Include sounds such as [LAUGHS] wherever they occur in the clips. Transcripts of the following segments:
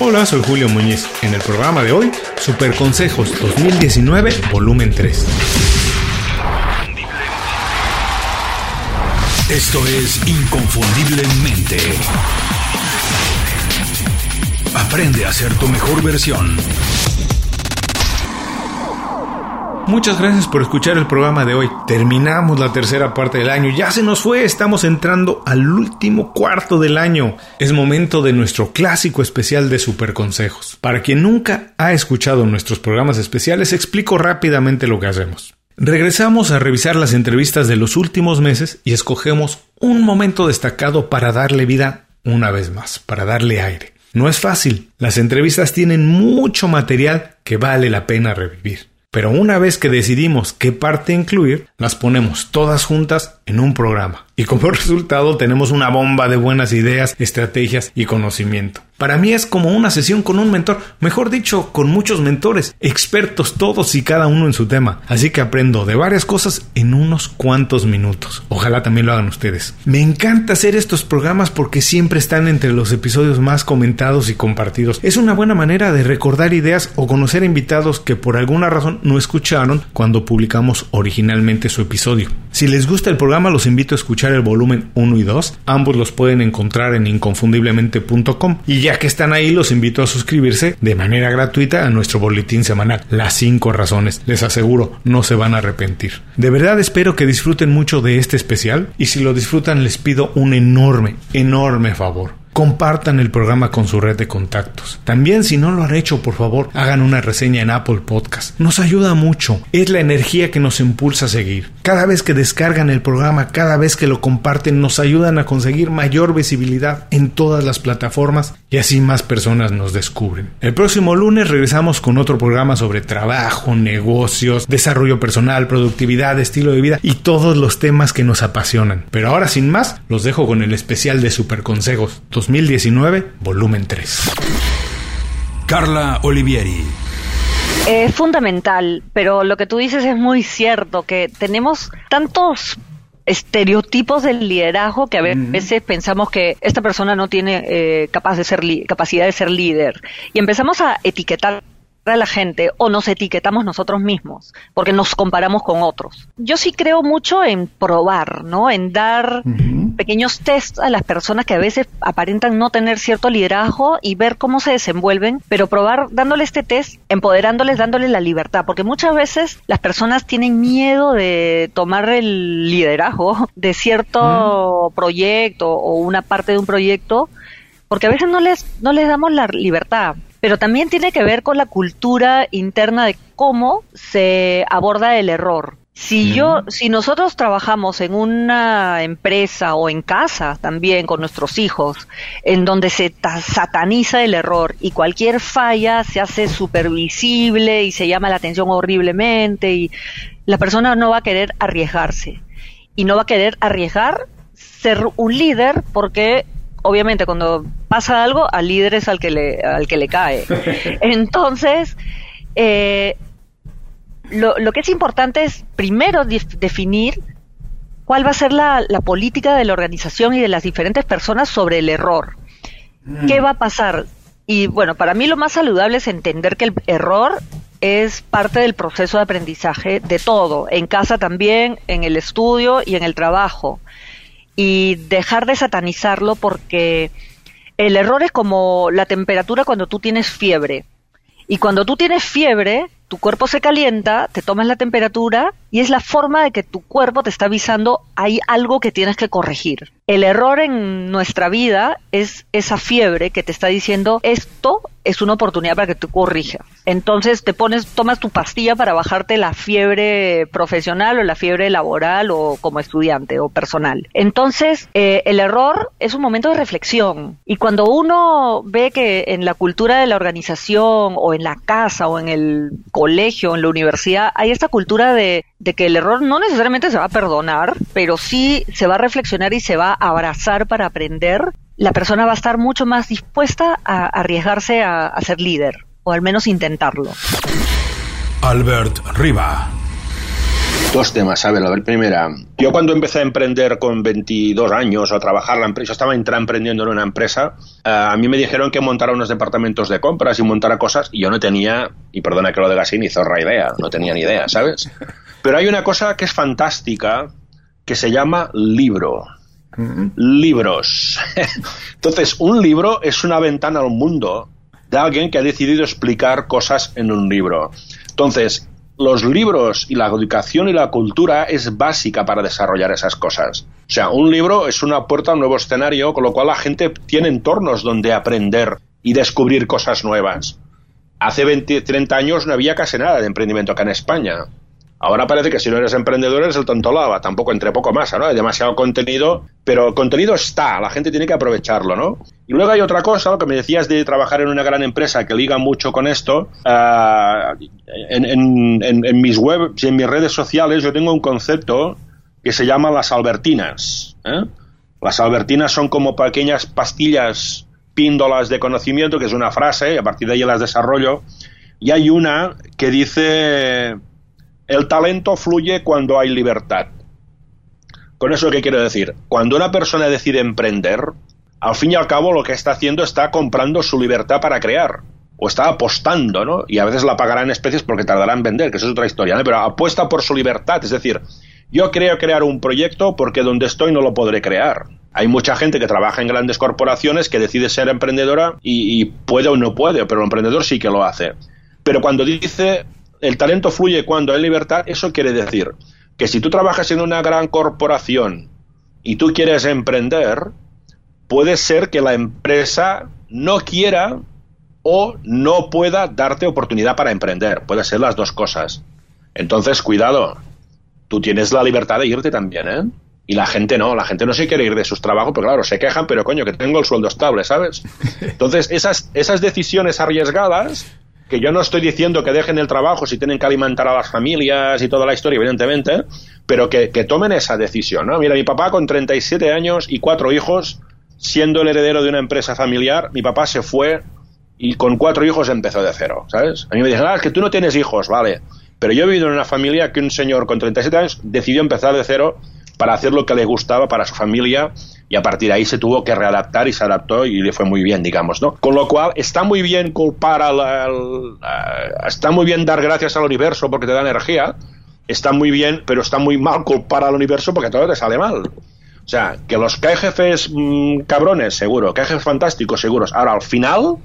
Hola, soy Julio Muñiz. En el programa de hoy, Super Consejos 2019, volumen 3. Esto es Inconfundiblemente. Aprende a ser tu mejor versión. Muchas gracias por escuchar el programa de hoy. Terminamos la tercera parte del año. Ya se nos fue. Estamos entrando al último cuarto del año. Es momento de nuestro clásico especial de super consejos. Para quien nunca ha escuchado nuestros programas especiales, explico rápidamente lo que hacemos. Regresamos a revisar las entrevistas de los últimos meses y escogemos un momento destacado para darle vida una vez más, para darle aire. No es fácil. Las entrevistas tienen mucho material que vale la pena revivir. Pero una vez que decidimos qué parte incluir, las ponemos todas juntas en un programa. Y como [LAUGHS] resultado tenemos una bomba de buenas ideas, estrategias y conocimiento. Para mí es como una sesión con un mentor, mejor dicho, con muchos mentores, expertos todos y cada uno en su tema. Así que aprendo de varias cosas en unos cuantos minutos. Ojalá también lo hagan ustedes. Me encanta hacer estos programas porque siempre están entre los episodios más comentados y compartidos. Es una buena manera de recordar ideas o conocer invitados que por alguna razón no escucharon cuando publicamos originalmente su episodio. Si les gusta el programa, los invito a escuchar el volumen 1 y 2. Ambos los pueden encontrar en inconfundiblemente.com. Y ya que están ahí, los invito a suscribirse de manera gratuita a nuestro boletín semanal. Las 5 razones. Les aseguro, no se van a arrepentir. De verdad espero que disfruten mucho de este especial y si lo disfrutan les pido un enorme, enorme favor compartan el programa con su red de contactos. También si no lo han hecho, por favor, hagan una reseña en Apple Podcast. Nos ayuda mucho. Es la energía que nos impulsa a seguir. Cada vez que descargan el programa, cada vez que lo comparten, nos ayudan a conseguir mayor visibilidad en todas las plataformas y así más personas nos descubren. El próximo lunes regresamos con otro programa sobre trabajo, negocios, desarrollo personal, productividad, estilo de vida y todos los temas que nos apasionan. Pero ahora sin más, los dejo con el especial de Super Consejos 2019, volumen 3. Carla Olivieri. Es fundamental, pero lo que tú dices es muy cierto, que tenemos tantos estereotipos del liderazgo que a veces pensamos que esta persona no tiene eh, capaz de ser capacidad de ser líder y empezamos a etiquetar a la gente o nos etiquetamos nosotros mismos porque nos comparamos con otros. Yo sí creo mucho en probar, ¿no? En dar pequeños tests a las personas que a veces aparentan no tener cierto liderazgo y ver cómo se desenvuelven, pero probar dándole este test, empoderándoles, dándoles la libertad, porque muchas veces las personas tienen miedo de tomar el liderazgo de cierto proyecto o una parte de un proyecto porque a veces no les, no les damos la libertad pero también tiene que ver con la cultura interna de cómo se aborda el error. Si yo, si nosotros trabajamos en una empresa o en casa también con nuestros hijos, en donde se sataniza el error y cualquier falla se hace supervisible y se llama la atención horriblemente y la persona no va a querer arriesgarse y no va a querer arriesgar ser un líder porque obviamente cuando pasa algo, al líder es al que le, al que le cae. [LAUGHS] Entonces, eh, lo, que es importante es primero definir cuál va a ser la, política de la organización y de las diferentes personas sobre el error. ¿Qué mm. va a pasar? Y bueno, para mí lo más saludable es entender que el error es parte del proceso de aprendizaje de todo, en casa también, en el estudio y en el trabajo y dejar de satanizarlo porque el error es como la temperatura cuando tú tienes fiebre. Y cuando tú tienes fiebre, tu cuerpo se calienta, te tomas la temperatura y es la forma de que tu cuerpo te está avisando hay algo que tienes que corregir. El error en nuestra vida es esa fiebre que te está diciendo esto es una oportunidad para que tú corrijas. Entonces te pones, tomas tu pastilla para bajarte la fiebre profesional o la fiebre laboral o como estudiante o personal. Entonces eh, el error es un momento de reflexión y cuando uno ve que en la cultura de la organización o en la casa o en el colegio, en la universidad, hay esta cultura de que el error no necesariamente se va a perdonar, pero sí se va a reflexionar y se va a abrazar para aprender, la persona va a estar mucho más dispuesta a arriesgarse a, ser líder, o al menos intentarlo. Albert Riva. Dos temas, a ver, la primera. Yo cuando empecé a emprender con 22 años o a trabajar la empresa, estaba emprendiendo en una empresa, eh, a mí me dijeron que montara unos departamentos de compras y montara cosas y yo no tenía, y perdona que lo diga así, ni zorra idea, no tenía ni idea, ¿sabes? Pero hay una cosa que es fantástica que se llama libro. Libros. [LAUGHS] Entonces, un libro es una ventana al mundo de alguien que ha decidido explicar cosas en un libro. Entonces, los libros y la educación y la cultura es básica para desarrollar esas cosas. O sea, un libro es una puerta a un nuevo escenario, con lo cual la gente tiene entornos donde aprender y descubrir cosas nuevas. Hace 20, 30 años no había casi nada de emprendimiento acá en España. Ahora parece que si no eres emprendedor eres el tonto lava, tampoco entre poco más, ¿no? Hay demasiado contenido, pero el contenido está, la gente tiene que aprovecharlo, ¿no? Y luego hay otra cosa, lo que me decías de trabajar en una gran empresa que liga mucho con esto. Ah, en, mis webs y en mis redes sociales yo tengo un concepto que se llama las albertinas. ¿eh? Las albertinas son como pequeñas pastillas, píndolas de conocimiento, que es una frase, y a partir de ahí las desarrollo. Y hay una que dice el talento fluye cuando hay libertad. Con eso, ¿qué quiero decir? Cuando una persona decide emprender, al fin y al cabo lo que está haciendo está comprando su libertad para crear. O está apostando, ¿no? Y a veces la pagará en especies porque tardará en vender, que eso es otra historia, ¿no? Pero apuesta por su libertad. Es decir, yo creo crear un proyecto porque donde estoy no lo podré crear. Hay mucha gente que trabaja en grandes corporaciones que decide ser emprendedora y puede o no puede, pero el emprendedor sí que lo hace. Pero cuando dice el talento fluye cuando hay libertad, eso quiere decir que si tú trabajas en una gran corporación y tú quieres emprender, puede ser que la empresa no quiera o no pueda darte oportunidad para emprender. Puede ser las dos cosas. Entonces, cuidado. Tú tienes la libertad de irte también, ¿eh? Y la gente no, la gente no se quiere ir de sus trabajos, pero claro, se quejan, pero coño, que tengo el sueldo estable, ¿sabes? [LAUGHS] Entonces, esas, esas decisiones arriesgadas que yo no estoy diciendo que dejen el trabajo si tienen que alimentar a las familias y toda la historia, evidentemente, pero que, tomen esa decisión, ¿no? Mira, mi papá con 37 años y cuatro hijos, siendo el heredero de una empresa familiar, mi papá se fue y con cuatro hijos empezó de cero, ¿sabes? A mí me dicen, ah, es que tú no tienes hijos, vale. Pero yo he vivido en una familia que un señor con 37 años decidió empezar de cero para hacer lo que le gustaba para su familia y a partir de ahí se tuvo que readaptar y se adaptó y le fue muy bien, digamos, ¿no? Con lo cual está muy bien culpar al, está muy bien dar gracias al universo porque te da energía, está muy bien, pero está muy mal culpar al universo porque todo te sale mal. O sea, que los que jefes mm, cabrones, seguro, que hay jefes fantásticos, seguros. Ahora, al final,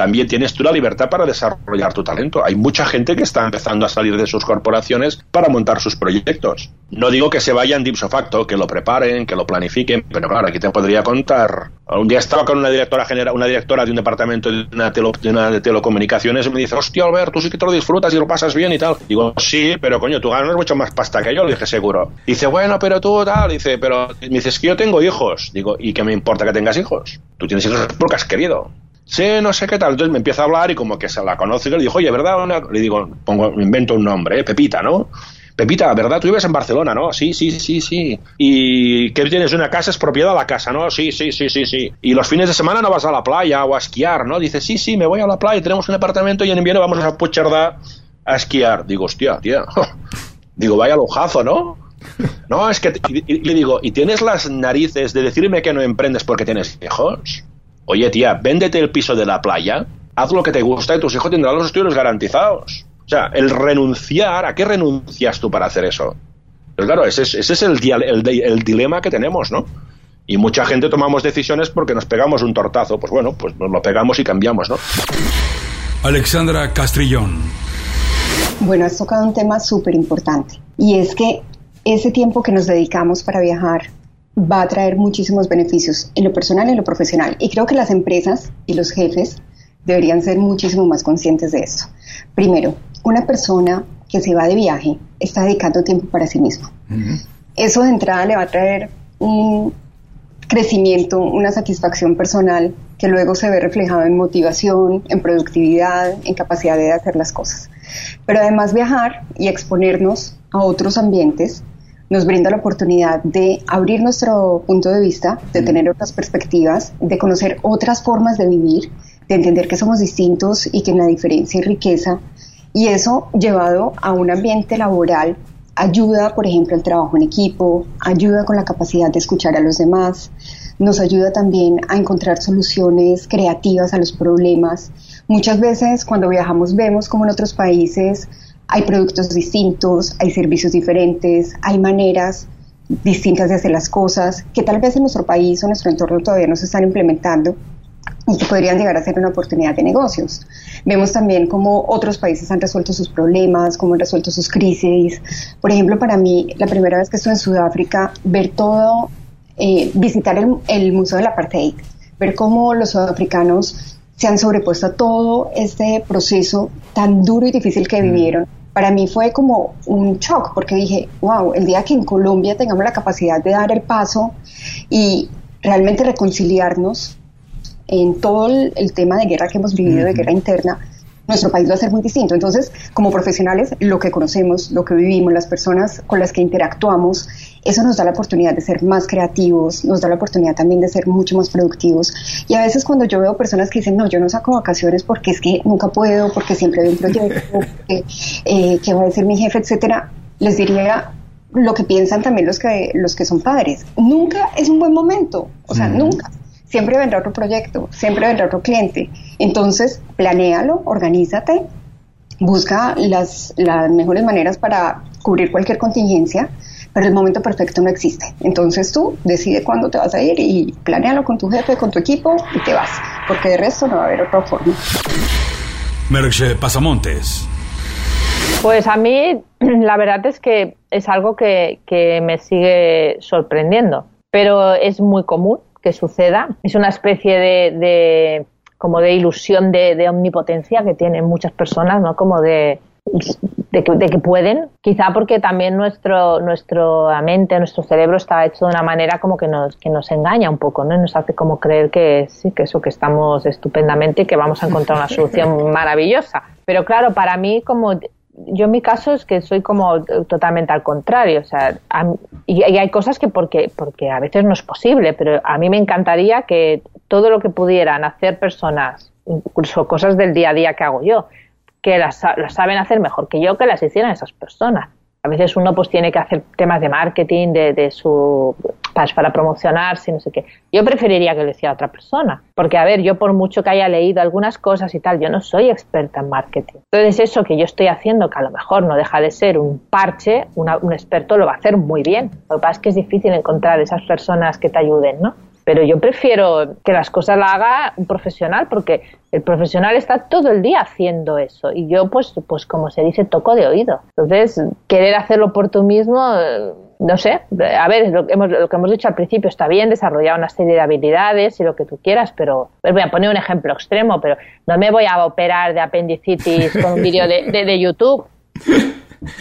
también tienes tú la libertad para desarrollar tu talento. Hay mucha gente que está empezando a salir de sus corporaciones para montar sus proyectos. No digo que se vayan de ipso facto, que lo preparen, que lo planifiquen, pero claro, aquí te podría contar. Un día estaba con una directora general, una directora de un departamento de una, de, telecomunicaciones y me dice, hostia, Albert, tú sí que te lo disfrutas y lo pasas bien y tal. Digo, sí, pero coño, tú ganas mucho más pasta que yo, le dije, seguro. Dice, bueno, pero tú tal, dice, pero me dices que yo tengo hijos. Digo, ¿y qué me importa que tengas hijos? Tú tienes hijos porque has querido sí, no sé qué tal. Entonces me empieza a hablar y como que se la conoce y le digo, oye, ¿verdad? Le digo, pongo, invento un nombre, ¿eh? Pepita, ¿no? Pepita, ¿verdad? Tú vives en Barcelona, ¿no? Sí, sí, sí, sí. ¿Y qué tienes una casa? ¿Es propiedad de la casa, no? Sí, sí, sí, sí, sí. ¿Y los fines de semana no vas a la playa o a esquiar, no? Dice, sí, sí, me voy a la playa, tenemos un apartamento y en invierno vamos a Puigcerdá a esquiar. Digo, hostia, tía. [LAUGHS] Digo, vaya lujazo, ¿no? No, es que... Y, le digo, ¿y tienes las narices de decirme que no emprendes porque tienes hijos? Oye, tía, véndete el piso de la playa, haz lo que te gusta y tus hijos tendrán los estudios garantizados. O sea, el renunciar, ¿a qué renuncias tú para hacer eso? Pero claro, ese es, el, el, dilema que tenemos, ¿no? Y mucha gente tomamos decisiones porque nos pegamos un tortazo. Pues bueno, pues nos lo pegamos y cambiamos, ¿no? Alexandra Castrillón. Bueno, has tocado un tema súper importante. Y es que ese tiempo que nos dedicamos para viajar, va a traer muchísimos beneficios en lo personal y en lo profesional. Y creo que las empresas y los jefes deberían ser muchísimo más conscientes de esto. Primero, una persona que se va de viaje está dedicando tiempo para sí mismo. Eso de entrada le va a traer un crecimiento, una satisfacción personal que luego se ve reflejado en motivación, en productividad, en capacidad de hacer las cosas. Pero además viajar y exponernos a otros ambientes nos brinda la oportunidad de abrir nuestro punto de vista, de tener otras perspectivas, de conocer otras formas de vivir, de entender que somos distintos y que en la diferencia hay riqueza. Y eso llevado a un ambiente laboral ayuda, por ejemplo, al trabajo en equipo, ayuda con la capacidad de escuchar a los demás, nos ayuda también a encontrar soluciones creativas a los problemas. Muchas veces cuando viajamos vemos como en otros países hay productos distintos, hay servicios diferentes, hay maneras distintas de hacer las cosas que tal vez en nuestro país o en nuestro entorno todavía no se están implementando y que podrían llegar a ser una oportunidad de negocios. Vemos también cómo otros países han resuelto sus problemas, cómo han resuelto sus crisis. Por ejemplo, para mí, la primera vez que estuve en Sudáfrica, ver todo, eh, visitar el, el Museo del Apartheid, ver cómo los sudafricanos se han sobrepuesto a todo este proceso tan duro y difícil que mm. vivieron. Para mí fue como un shock porque dije, wow, el día que en Colombia tengamos la capacidad de dar el paso y realmente reconciliarnos en todo el, tema de guerra que hemos vivido, de guerra interna, nuestro país va a ser muy distinto. Entonces, como profesionales, lo que conocemos, lo que vivimos, las personas con las que interactuamos, eso nos da la oportunidad de ser más creativos, nos da la oportunidad también de ser mucho más productivos. Y a veces cuando yo veo personas que dicen, no, yo no saco vacaciones porque es que nunca puedo, porque siempre hay un proyecto, porque, eh, que va a ser mi jefe, etcétera, les diría lo que piensan también los que, los que son padres. Nunca es un buen momento, o sea, nunca siempre vendrá otro proyecto, siempre vendrá otro cliente. Entonces, planéalo, organízate, busca las, las mejores maneras para cubrir cualquier contingencia, pero el momento perfecto no existe. Entonces tú decide cuándo te vas a ir y planéalo con tu jefe, con tu equipo y te vas, porque de resto no va a haber otra forma. Merche Pasamontes. Pues a mí [CLEARS THROAT] la verdad es que es algo que, que me sigue sorprendiendo, pero es muy común que suceda. Es una especie de, como de ilusión de, omnipotencia que tienen muchas personas, ¿no? Como de, de que, pueden, quizá porque también nuestro, nuestra mente, nuestro cerebro está hecho de una manera como que nos, que nos engaña un poco, ¿no? Nos hace como creer que sí, que eso, que estamos estupendamente y que vamos a encontrar una solución [LAUGHS] maravillosa. Pero claro, para mí como yo en mi caso es que soy como totalmente al contrario, o sea, y, hay cosas que porque, porque a veces no es posible, pero a mí me encantaría que todo lo que pudieran hacer personas, incluso cosas del día a día que hago yo, que las, saben hacer mejor que yo, que las hicieran esas personas a veces uno pues tiene que hacer temas de marketing, de, de su para, promocionarse, no sé qué. Yo preferiría que lo hiciera otra persona, porque a ver, yo por mucho que haya leído algunas cosas y tal, yo no soy experta en marketing. Entonces eso que yo estoy haciendo, que a lo mejor no deja de ser un parche, un experto lo va a hacer muy bien. Lo que pasa es que es difícil encontrar esas personas que te ayuden, ¿no? Pero yo prefiero que las cosas las haga un profesional porque el profesional está todo el día haciendo eso. Y yo pues pues como se dice toco de oído. Entonces querer hacerlo por tú mismo no sé, a ver, lo, hemos, lo que hemos dicho al principio está bien, desarrollar una serie de habilidades y lo que tú quieras, pero voy a poner un ejemplo extremo, pero no me voy a operar de apendicitis con un vídeo de, de, de YouTube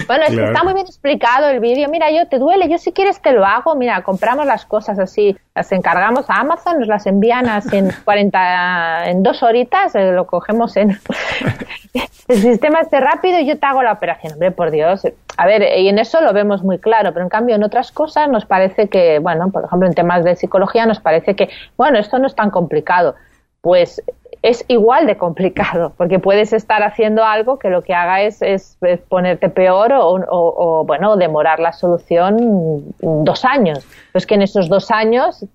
bueno, es que está muy bien explicado el vídeo. Mira, yo te duele, yo si quieres te lo hago. Mira, compramos las cosas así, las encargamos a Amazon, nos las envían en [LAUGHS] 40, en dos horitas, eh, lo cogemos en [LAUGHS] el sistema este rápido y yo te hago la operación. Hombre, por Dios. A ver, y en eso lo vemos muy claro, pero en cambio en otras cosas nos parece que, bueno, por ejemplo en temas de psicología nos parece que, bueno, esto no es tan complicado. Pues es igual de complicado, porque puedes estar haciendo algo que lo que haga es, es, ponerte peor o, o, bueno, demorar la solución dos años. Pues que en esos dos años,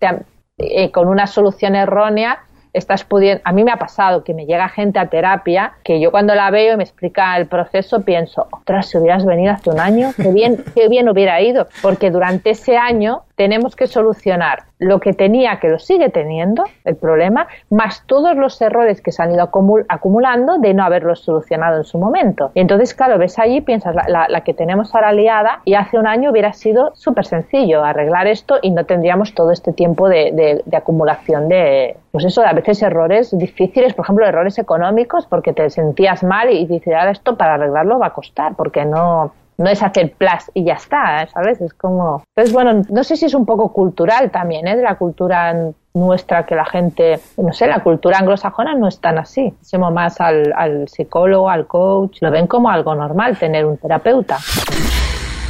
eh, con una solución errónea, estás pudiendo. A mí me ha pasado que me llega gente a terapia que yo cuando la veo y me explica el proceso pienso, ostras, si hubieras venido hace un año, qué bien, qué bien hubiera ido, porque durante ese año tenemos que solucionar lo que tenía, que lo sigue teniendo, el problema, más todos los errores que se han ido acumulando de no haberlos solucionado en su momento. Y entonces, claro, ves allí, piensas, la, que tenemos ahora liada, y hace un año hubiera sido súper sencillo arreglar esto y no tendríamos todo este tiempo de, acumulación de, pues eso, a veces errores difíciles, por ejemplo, errores económicos, porque te sentías mal y dices, ahora esto para arreglarlo va a costar, porque no, no es hacer plus y ya está, ¿sabes? Es como... Entonces, bueno, no sé si es un poco cultural también, ¿eh? De la cultura nuestra que la gente, no sé, la cultura anglosajona no es tan así. Somos más al, al psicólogo, al coach, lo ven como algo normal tener un terapeuta.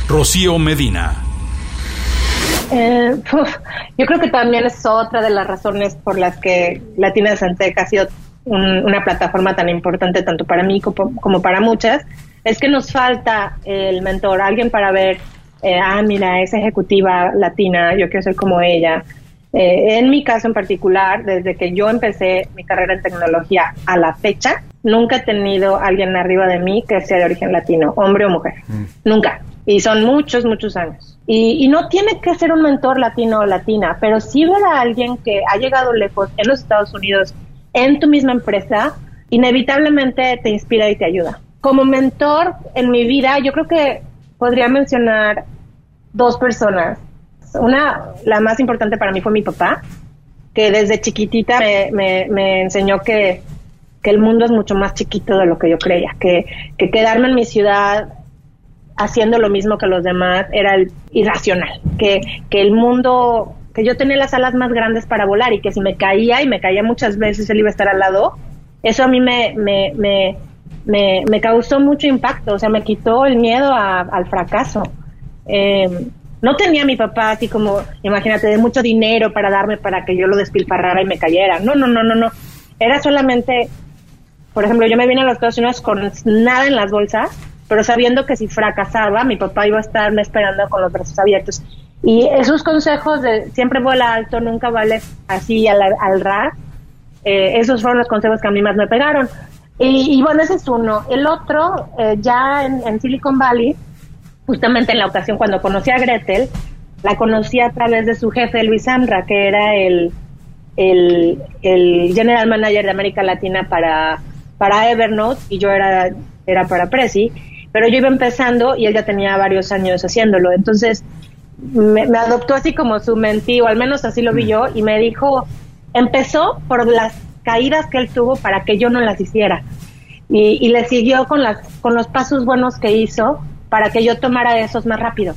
Rocío Medina. Eh, yo creo que también es otra de las razones por las que Latina de Santeca ha sido una plataforma tan importante tanto para mí como, como para muchas, es que nos falta el mentor, alguien para ver, eh, ah, mira, es ejecutiva latina, yo quiero ser como ella. Eh, en mi caso en particular, desde que yo empecé mi carrera en tecnología a la fecha, nunca he tenido alguien arriba de mí que sea de origen latino, hombre o mujer. Nunca. Y son muchos, muchos años. Y, y, no tiene que ser un mentor latino o latina, pero sí ver a alguien que ha llegado lejos en los Estados Unidos, en tu misma empresa, inevitablemente te inspira y te ayuda. Como mentor en mi vida, yo creo que podría mencionar dos personas. Una, la más importante para mí fue mi papá, que desde chiquitita me, me, enseñó que, que, el mundo es mucho más chiquito de lo que yo creía, que, que quedarme en mi ciudad haciendo lo mismo que los demás era irracional, que, que el mundo, que yo tenía las alas más grandes para volar y que si me caía y me caía muchas veces él iba a estar al lado, eso a mí me, me, me, me, causó mucho impacto, o sea, me quitó el miedo al fracaso. Eh, no tenía mi papá así como, imagínate, de mucho dinero para darme para que yo lo despilfarrara y me cayera. No, no, no, no, no. Era solamente, por ejemplo, yo me vine a los Estados Unidos con nada en las bolsas pero sabiendo que si fracasaba, mi papá iba a estarme esperando con los brazos abiertos. Y esos consejos de siempre vuela alto, nunca vale así al, al ras, eh, esos fueron los consejos que a mí más me pegaron. Y, bueno, ese es uno. El otro, eh, ya en, Silicon Valley, justamente en la ocasión cuando conocí a Gretel, la conocí a través de su jefe, Luis Ambra, que era el, el, el general manager de América Latina para, para Evernote y yo era, era para Prezi pero yo iba empezando y él ya tenía varios años haciéndolo. Entonces me, adoptó así como su mentí, o al menos así lo vi mm. yo, y me dijo, empezó por las caídas que él tuvo para que yo no las hiciera. Y, le siguió con, las, con los pasos buenos que hizo para que yo tomara esos más rápido.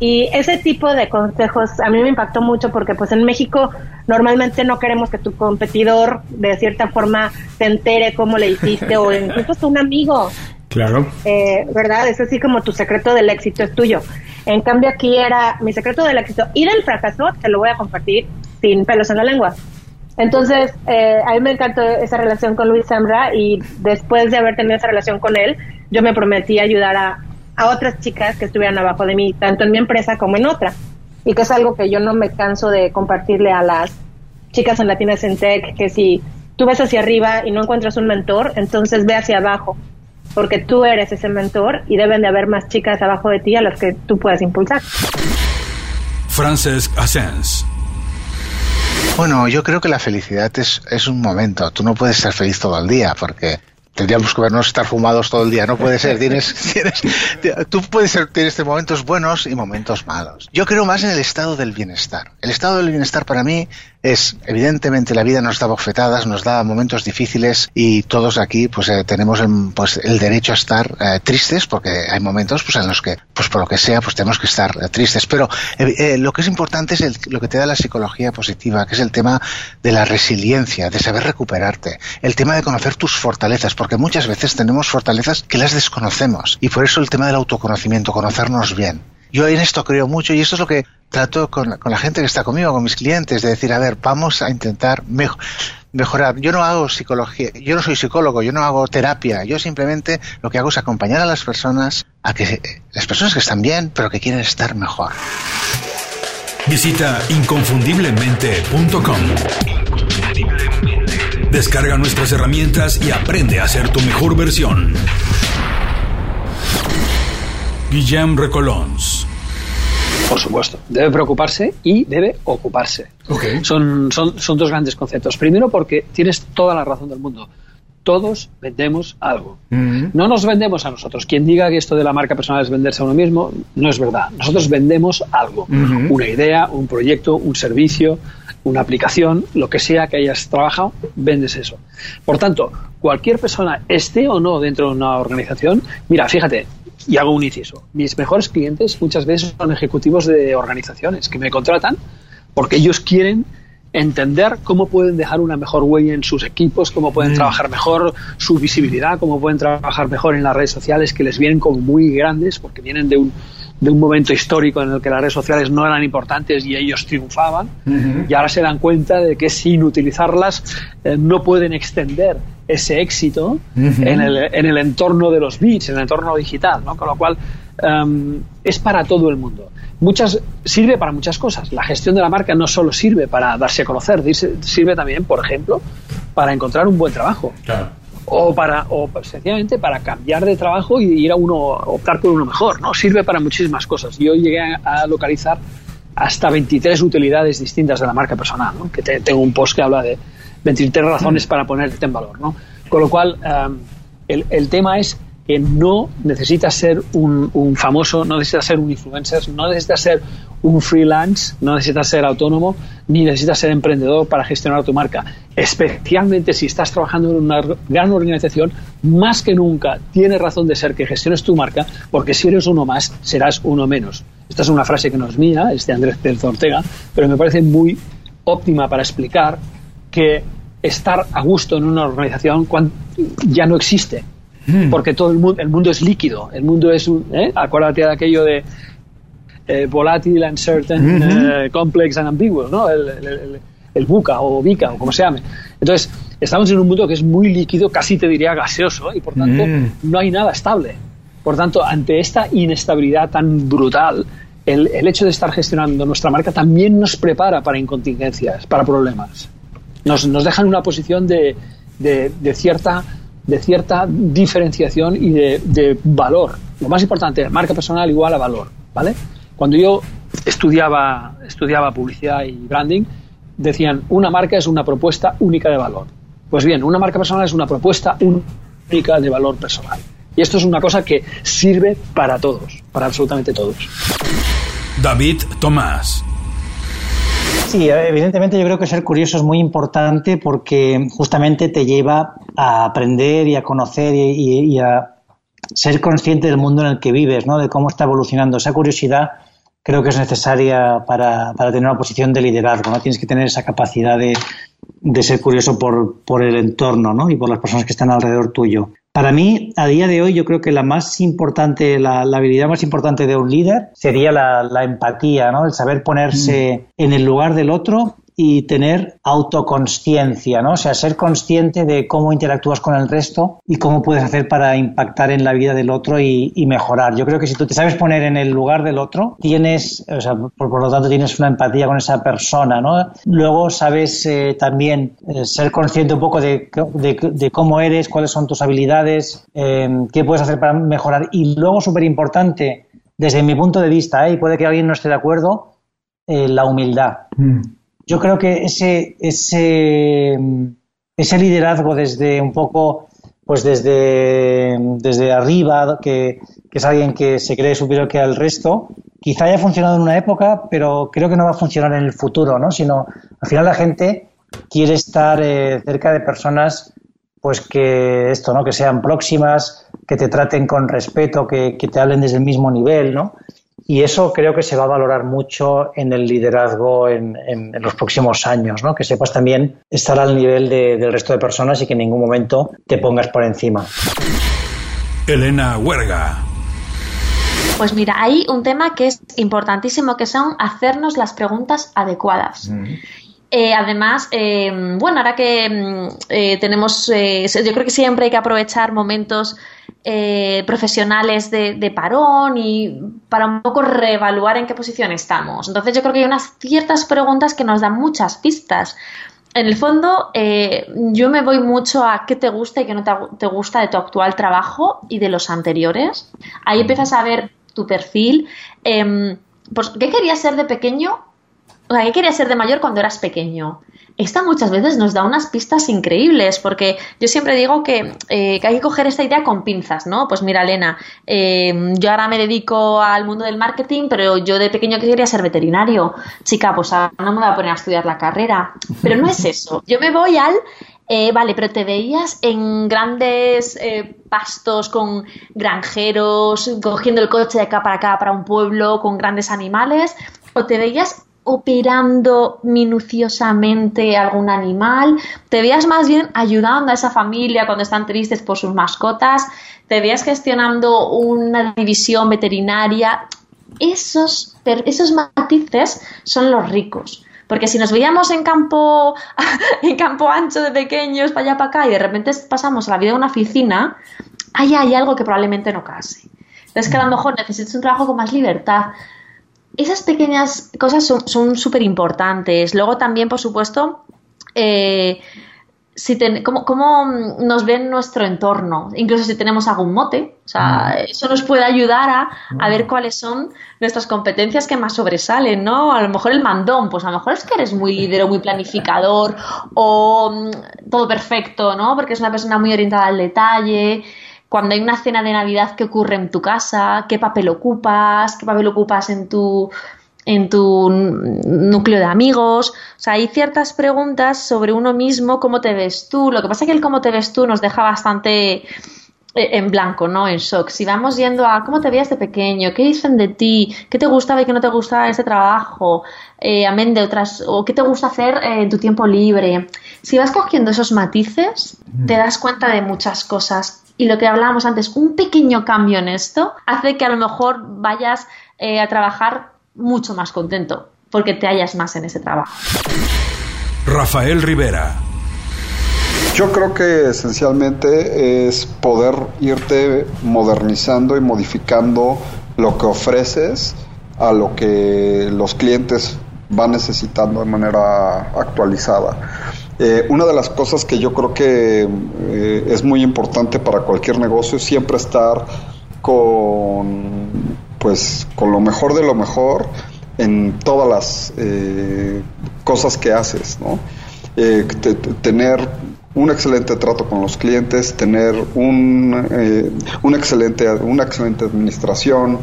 Y ese tipo de consejos a mí me impactó mucho porque pues en México normalmente no queremos que tu competidor de cierta forma se entere cómo le hiciste o [LAUGHS] incluso un amigo Claro. Eh, ¿Verdad? Es así como tu secreto del éxito es tuyo. En cambio aquí era mi secreto del éxito y del fracaso, te lo voy a compartir sin pelos en la lengua. Entonces, eh, a mí me encantó esa relación con Luis Zambra y después de haber tenido esa relación con él, yo me prometí ayudar a, a otras chicas que estuvieran abajo de mí, tanto en mi empresa como en otra. Y que es algo que yo no me canso de compartirle a las chicas en Latinas en Tech, que si tú ves hacia arriba y no encuentras un mentor, entonces ve hacia abajo porque tú eres ese mentor y deben de haber más chicas abajo de ti a las que tú puedas impulsar. Francesc Asens. Bueno, yo creo que la felicidad es, es un momento. Tú no puedes ser feliz todo el día porque tendríamos que vernos estar fumados todo el día. No puede ser. Tienes, [LAUGHS] tienes, tú puedes ser, tienes momentos buenos y momentos malos. Yo creo más en el estado del bienestar. El estado del bienestar para mí es, evidentemente, la vida nos da bofetadas, nos da momentos difíciles y todos aquí, pues, eh, tenemos el, pues, el derecho a estar eh, tristes porque hay momentos, pues, en los que, pues, por lo que sea, pues, tenemos que estar eh, tristes. Pero lo que es importante es lo que te da la psicología positiva, que es el tema de la resiliencia, de saber recuperarte, el tema de conocer tus fortalezas, porque muchas veces tenemos fortalezas que las desconocemos y por eso el tema del autoconocimiento, conocernos bien. Yo en esto creo mucho y eso es lo que trato con, la gente que está conmigo, con mis clientes, de decir, a ver, vamos a intentar mejorar. Yo no hago psicología, yo no soy psicólogo, yo no hago terapia, yo simplemente lo que hago es acompañar a las personas a que las personas que están bien, pero que quieren estar mejor. Visita inconfundiblemente.com. Descarga nuestras herramientas y aprende a ser tu mejor versión. Guillem Recolons por supuesto. Debe preocuparse y debe ocuparse. Son, son, son dos grandes conceptos. Primero porque tienes toda la razón del mundo todos vendemos algo. No nos vendemos a nosotros. Quien diga que esto de la marca personal es venderse a uno mismo, no es verdad. Nosotros vendemos algo. Una idea, un proyecto, un servicio, una aplicación, lo que sea que hayas trabajado, vendes eso. Por tanto, cualquier persona esté o no dentro de una organización, mira, fíjate, y hago un inciso. Mis mejores clientes muchas veces son ejecutivos de organizaciones que me contratan porque ellos quieren entender cómo pueden dejar una mejor huella en sus equipos, cómo pueden mm. trabajar mejor su visibilidad, cómo pueden trabajar mejor en las redes sociales que les vienen como muy grandes porque vienen de un, de un momento histórico en el que las redes sociales no eran importantes y ellos triunfaban y ahora se dan cuenta de que sin utilizarlas eh, no pueden extender ese éxito en, el, en, el, entorno de los bits, en el entorno digital, ¿no? Con lo cual em, es para todo el mundo. Muchas, sirve para muchas cosas. La gestión de la marca no solo sirve para darse a conocer, sirve también, por ejemplo, para encontrar un buen trabajo. O para, o sencillamente para cambiar de trabajo y ir a uno, optar por uno mejor, ¿no? Sirve para muchísimas cosas. Yo llegué a, localizar hasta 23 utilidades distintas de la marca personal, ¿no? Que tengo un post que habla de 23 razones para ponerte en valor, ¿no? Con lo cual, em, el, el tema es que no necesitas ser un, famoso, no necesitas ser un influencer, no necesitas ser un freelance, no necesitas ser autónomo, ni necesitas ser emprendedor para gestionar tu marca. Especialmente si estás trabajando en una gran organización, más que nunca tiene razón de ser que gestiones tu marca, porque si eres uno más, serás uno menos. Esta es una frase que no es mía, es de Andrés Pérez Ortega, pero me parece muy óptima para explicar que estar a gusto en una organización ya no existe Hmm. porque todo el mundo, el mundo es líquido, el mundo es un, ¿eh? acuérdate de aquello de eh, volátil, uncertain, eh, complex and ambiguous, ¿no? El, el, el, buca o bica o como se llame. Entonces, estamos en un mundo que es muy líquido, casi te diría gaseoso, y por tanto hmm. no hay nada estable. Por tanto, ante esta inestabilidad tan brutal, el, el, hecho de estar gestionando nuestra marca también nos prepara para incontingencias, para problemas. Nos, nos deja en una posición de, de, de cierta de cierta diferenciación y de, valor. Lo más importante, marca personal igual a valor, ¿vale? Cuando yo estudiaba, estudiaba publicidad y branding, decían, una marca es una propuesta única de valor. Pues bien, una marca personal es una propuesta única de valor personal. Y esto es una cosa que sirve para todos, para absolutamente todos. David Tomás. Sí, evidentemente yo creo que ser curioso es muy importante porque justamente te lleva a aprender y a conocer y, a ser consciente del mundo en el que vives, ¿no? de cómo está evolucionando. Esa curiosidad creo que es necesaria para, para tener una posición de liderazgo. ¿no? Tienes que tener esa capacidad de, de ser curioso por, por el entorno ¿no? y por las personas que están alrededor tuyo. Para mí, a día de hoy, yo creo que la más importante, la, habilidad más importante de un líder sería la, la empatía, ¿no? El saber ponerse mm. en el lugar del otro y tener autoconsciencia, ¿no? O sea, ser consciente de cómo interactúas con el resto y cómo puedes hacer para impactar en la vida del otro y, mejorar. Yo creo que si tú te sabes poner en el lugar del otro, tienes, o sea, por, lo tanto, tienes una empatía con esa persona, ¿no? Luego sabes eh, también eh, ser consciente un poco de, de, cómo eres, cuáles son tus habilidades, eh, qué puedes hacer para mejorar. Y luego, súper importante, desde mi punto de vista, y puede que alguien no esté de acuerdo, la humildad. Mm yo creo que ese, ese, ese liderazgo desde un poco, pues desde, desde arriba, que, es alguien que se cree superior que al resto, quizá haya funcionado en una época, pero creo que no va a funcionar en el futuro, ¿no? Sino, al final la gente quiere estar eh, cerca de personas pues que esto, ¿no? Que sean próximas, que te traten con respeto, que te hablen desde el mismo nivel, ¿no? Y eso creo que se va a valorar mucho en el liderazgo en, los próximos años, ¿no? que sepas también estar al nivel del resto de personas y que en ningún momento te pongas por encima. Elena Huerga. Pues mira, hay un tema que es importantísimo, que son hacernos las preguntas adecuadas. Eh, además, eh, bueno, ahora que mm, eh, tenemos, yo creo que siempre hay que aprovechar momentos profesionales de, parón y para un poco reevaluar en qué posición estamos. Entonces yo creo que hay unas ciertas preguntas que nos dan muchas pistas. En el fondo, yo me voy mucho a qué te gusta y qué no te, gusta de tu actual trabajo y de los anteriores. Ahí empiezas a ver tu perfil. Em, pues, ¿Qué querías ser de pequeño? O sea, ¿qué querías ser de mayor cuando eras pequeño? esta muchas veces nos da unas pistas increíbles, porque yo siempre digo que, eh, hay que coger esta idea con pinzas, ¿no? Pues mira, Elena, eh, yo ahora me dedico al mundo del marketing, pero yo de pequeño quería ser veterinario. Chica, pues ahora no me voy a poner a estudiar la carrera. Pero no es eso. Yo me voy al eh, vale, pero te veías en grandes pastos con granjeros, cogiendo el coche de acá para acá para un pueblo con grandes animales, o te veías operando minuciosamente algún animal, te veías más bien ayudando a esa familia cuando están tristes por sus mascotas, te veías gestionando una división veterinaria. Esos, esos matices son los ricos. Porque si nos veíamos en campo, [LAUGHS] en campo ancho de pequeños, para allá para acá, y de repente pasamos a la vida de una oficina, ahí hay algo que probablemente no case. Entonces que a lo mejor necesitas un trabajo con más libertad. Esas pequeñas cosas son súper importantes. Luego también, por supuesto, eh, si cómo, nos ven nuestro entorno, incluso si tenemos algún mote. O sea, mm. eso nos puede ayudar a, a, ver mm. cuáles son nuestras competencias que más sobresalen, ¿no? A lo mejor el mandón, pues a lo mejor es que eres muy líder o muy planificador o mm, todo perfecto, ¿no? Porque es una persona muy orientada al detalle. Cuando hay una cena de Navidad que ocurre en tu casa, qué papel ocupas, qué papel ocupas en tu en tu núcleo de amigos. O sea, hay ciertas preguntas sobre uno mismo, cómo te ves tú. Lo que pasa es que el cómo te ves tú nos deja bastante eh, en blanco, ¿no? En shock. Si vamos yendo a cómo te veías de pequeño, qué dicen de ti, qué te gustaba y qué no te gustaba de ese trabajo, eh, amén de otras, o qué te gusta hacer eh, en tu tiempo libre. Si vas cogiendo esos matices, te das cuenta de muchas cosas. Y lo que hablábamos antes, un pequeño cambio en esto hace que a lo mejor vayas a trabajar mucho más contento porque te hallas más en ese trabajo. Rafael Rivera. Yo creo que esencialmente es poder irte modernizando y modificando lo que ofreces a lo que los clientes van necesitando de manera actualizada. Eh, una de las cosas que yo creo que eh, es muy importante para cualquier negocio es siempre estar con pues con lo mejor de lo mejor en todas las eh, cosas que haces, ¿no? Eh, tener un excelente trato con los clientes, tener un, un excelente, una excelente administración,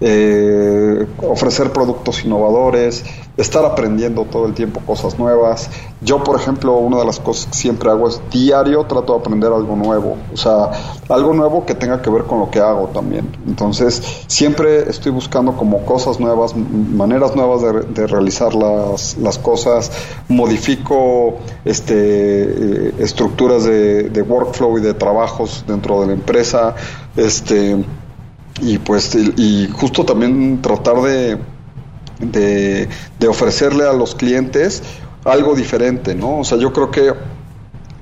ofrecer productos innovadores, estar aprendiendo todo el tiempo cosas nuevas. Yo, por ejemplo, una de las cosas que siempre hago es diario trato de aprender algo nuevo, o sea, algo nuevo que tenga que ver con lo que hago también. Entonces, siempre estoy buscando como cosas nuevas, maneras nuevas de, realizar las, las, cosas, modifico este, eh, estructuras de, de workflow y de trabajos dentro de la empresa, este, y pues, y justo también tratar de de, ofrecerle a los clientes algo diferente, ¿no? O sea, yo creo que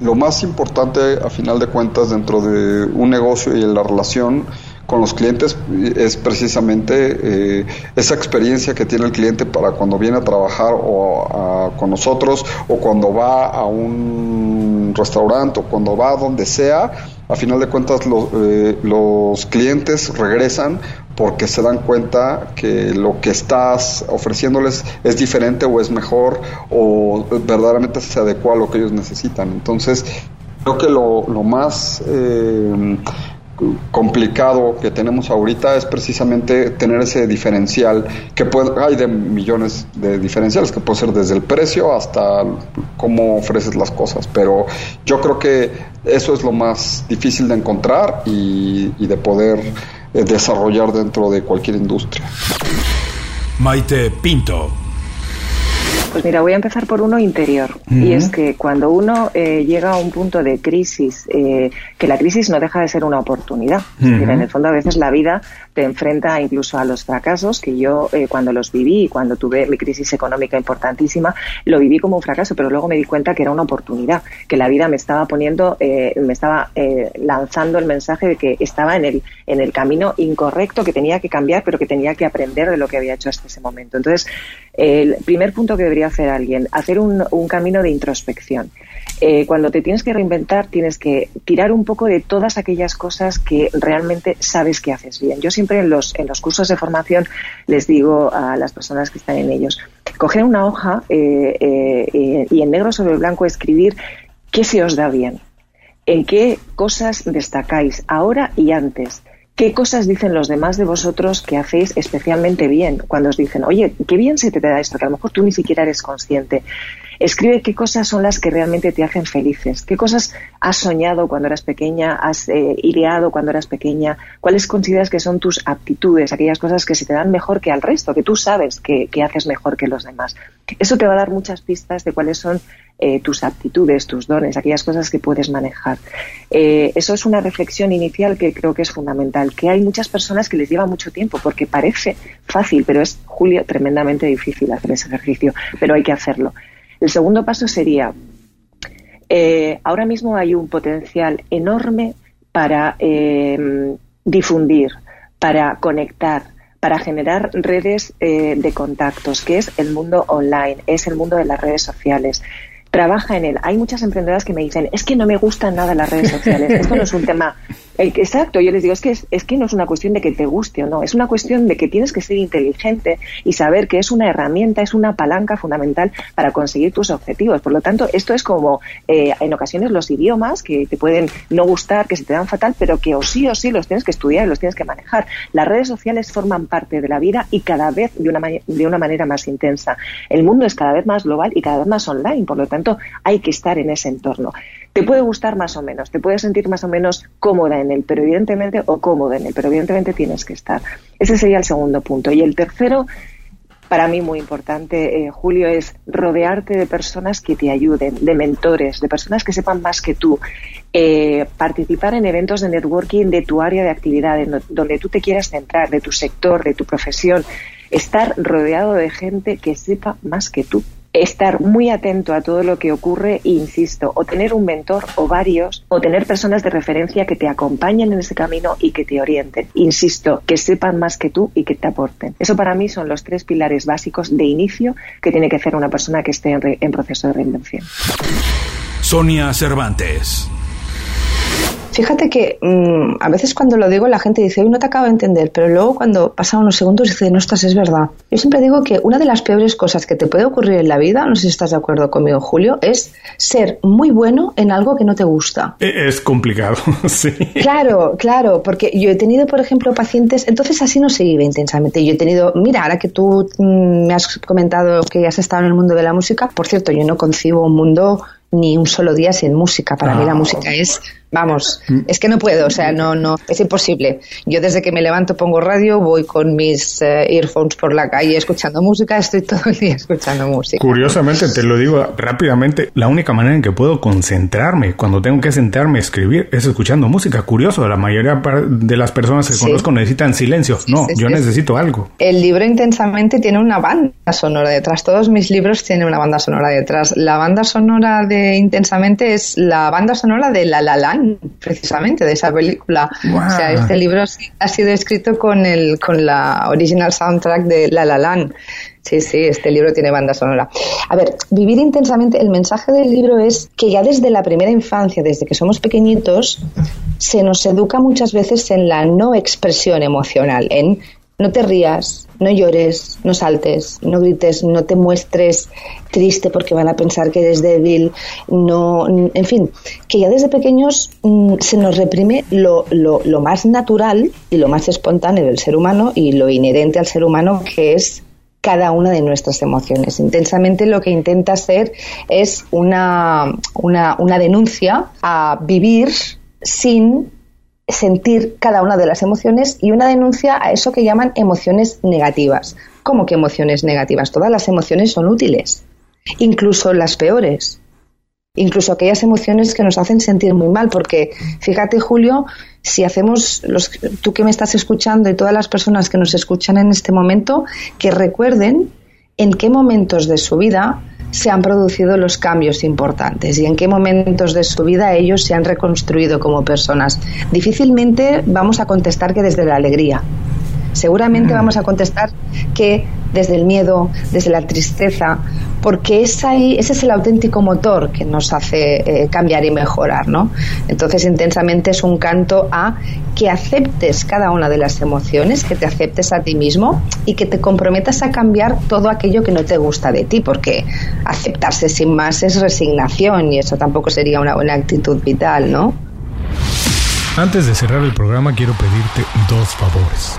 lo más importante a final de cuentas dentro de un negocio y en la relación con los clientes es precisamente eh, esa experiencia que tiene el cliente para cuando viene a trabajar o con nosotros o cuando va a un restaurante o cuando va a donde sea, a final de cuentas eh, los clientes regresan porque se dan cuenta que lo que estás ofreciéndoles es diferente o es mejor o verdaderamente se adecua a lo que ellos necesitan. Entonces, creo que lo, más eh, complicado que tenemos ahorita es precisamente tener ese diferencial que puede, hay de millones de diferenciales que puede ser desde el precio hasta cómo ofreces las cosas pero yo creo que eso es lo más difícil de encontrar y de poder eh, desarrollar dentro de cualquier industria. Maite Pinto. Pues mira, voy a empezar por uno interior. Y es que cuando uno eh, llega a un punto de crisis, eh, que la crisis no deja de ser una oportunidad. en el fondo a veces la vida te enfrenta incluso a los fracasos, que yo eh, cuando los viví, cuando tuve mi crisis económica importantísima, lo viví como un fracaso, pero luego me di cuenta que era una oportunidad, que la vida me estaba poniendo, me estaba lanzando el mensaje de que estaba en el, en el camino incorrecto, que tenía que cambiar, pero que tenía que aprender de lo que había hecho hasta ese momento. Entonces, el primer punto que debería hacer alguien, hacer un, camino de introspección. Eh, cuando te tienes que reinventar, tienes que tirar un poco de todas aquellas cosas que realmente sabes que haces bien. Yo siempre en los, en los cursos de formación les digo a las personas que están en ellos, coger una hoja eh, eh, y en negro sobre blanco escribir qué se os da bien, en qué cosas destacáis ahora y antes ¿Qué cosas dicen los demás de vosotros que hacéis especialmente bien? Cuando os dicen, oye, qué bien se te da esto, que a lo mejor tú ni siquiera eres consciente. Escribe qué cosas son las que realmente te hacen felices, qué cosas has soñado cuando eras pequeña, has eh, ideado cuando eras pequeña, cuáles consideras que son tus aptitudes, aquellas cosas que se te dan mejor que al resto, que tú sabes que, haces mejor que los demás. Eso te va a dar muchas pistas de cuáles son eh, tus aptitudes, tus dones, aquellas cosas que puedes manejar. Eh, eso es una reflexión inicial que creo que es fundamental, que hay muchas personas que les lleva mucho tiempo, porque parece fácil, pero es, Julio, tremendamente difícil hacer ese ejercicio, pero hay que hacerlo. El segundo paso sería, eh, ahora mismo hay un potencial enorme para difundir, para conectar, para generar redes de contactos, que es el mundo online, es el mundo de las redes sociales trabaja en él. Hay muchas emprendedoras que me dicen, es que no me gustan nada las redes sociales. Esto no es un tema Exacto, yo les digo, es que, es, que no es una cuestión de que te guste o no, es una cuestión de que tienes que ser inteligente y saber que es una herramienta, es una palanca fundamental para conseguir tus objetivos. Por lo tanto, esto es como eh, en ocasiones los idiomas que te pueden no gustar, que se te dan fatal, pero que o sí o sí los tienes que estudiar y los tienes que manejar. Las redes sociales forman parte de la vida y cada vez de una, de una manera más intensa. El mundo es cada vez más global y cada vez más online, por lo tanto, hay que estar en ese entorno. Te puede gustar más o menos, te puedes sentir más o menos cómoda en él, pero evidentemente, o cómodo en él, pero evidentemente tienes que estar. Ese sería el segundo punto. Y el tercero, para mí muy importante, eh, Julio, es rodearte de personas que te ayuden, de mentores, de personas que sepan más que tú. Eh, participar en eventos de networking de tu área de actividad, donde tú te quieras centrar, de tu sector, de tu profesión. Estar rodeado de gente que sepa más que tú estar muy atento a todo lo que ocurre insisto, o tener un mentor o varios, o tener personas de referencia que te acompañen en ese camino y que te orienten. Insisto, que sepan más que tú y que te aporten. Eso para mí son los tres pilares básicos de inicio que tiene que hacer una persona que esté en, en proceso de reinvención. Sonia Cervantes. Fíjate que mm, a veces cuando lo digo la gente dice, hoy no te acabo de entender, pero luego cuando pasan unos segundos dice, no, estás, es verdad. Yo siempre digo que una de las peores cosas que te puede ocurrir en la vida, no sé si estás de acuerdo conmigo, Julio, es ser muy bueno en algo que no te gusta. E, es complicado, [LAUGHS] sí. Claro, claro, porque yo he tenido, por ejemplo, pacientes, entonces así no se vive intensamente. Yo he tenido, mira, ahora que tú mm, me has comentado que has estado en el mundo de la música, por cierto, yo no concibo un mundo ni un solo día sin música. Para mí la ah. música es Vamos, mm. es que no puedo, o sea, no, no, es imposible. Yo desde que me levanto pongo radio, voy con mis eh, earphones por la calle escuchando música, estoy [LAUGHS] todo el día escuchando música. Curiosamente, te lo digo rápidamente, la única manera en que puedo concentrarme cuando tengo que sentarme a escribir es escuchando música. Curioso, la mayoría de las personas que conozco necesitan silencio. No, yo necesito algo. El libro intensamente tiene una banda sonora detrás. Todos mis libros tienen una banda sonora detrás. La banda sonora de intensamente es la banda sonora de La La Land precisamente, de esa película. O sea, este libro ha sido escrito con, el, con la original soundtrack de La La Land. Sí, sí, este libro tiene banda sonora. A ver, vivir intensamente, el mensaje del libro es que ya desde la primera infancia, desde que somos pequeñitos, se nos educa muchas veces en la no expresión emocional, en no te rías, no llores, no saltes, no grites, no te muestres triste porque van a pensar que eres débil, no, en fin, que ya desde pequeños mm, se nos reprime lo, lo, más natural y lo más espontáneo del ser humano y lo inherente al ser humano que es cada una de nuestras emociones. Intensamente lo que intenta hacer es una, una, una denuncia a vivir sin sentir cada una de las emociones y una denuncia a eso que llaman emociones negativas. ¿Cómo que emociones negativas? Todas las emociones son útiles, incluso las peores, incluso aquellas emociones que nos hacen sentir muy mal, porque fíjate Julio, si hacemos, los, tú que me estás escuchando y todas las personas que nos escuchan en este momento, que recuerden en qué momentos de su vida se han producido los cambios importantes y en qué momentos de su vida ellos se han reconstruido como personas. Difícilmente vamos a contestar que desde la alegría. Seguramente mm. vamos a contestar que desde el miedo, desde la tristeza, porque es ahí, ese es el auténtico motor que nos hace eh, cambiar y mejorar, ¿no? Entonces, intensamente es un canto a que aceptes cada una de las emociones, que te aceptes a ti mismo y que te comprometas a cambiar todo aquello que no te gusta de ti, porque aceptarse sin más es resignación y eso tampoco sería una buena actitud vital, ¿no? Antes de cerrar el programa quiero pedirte dos favores.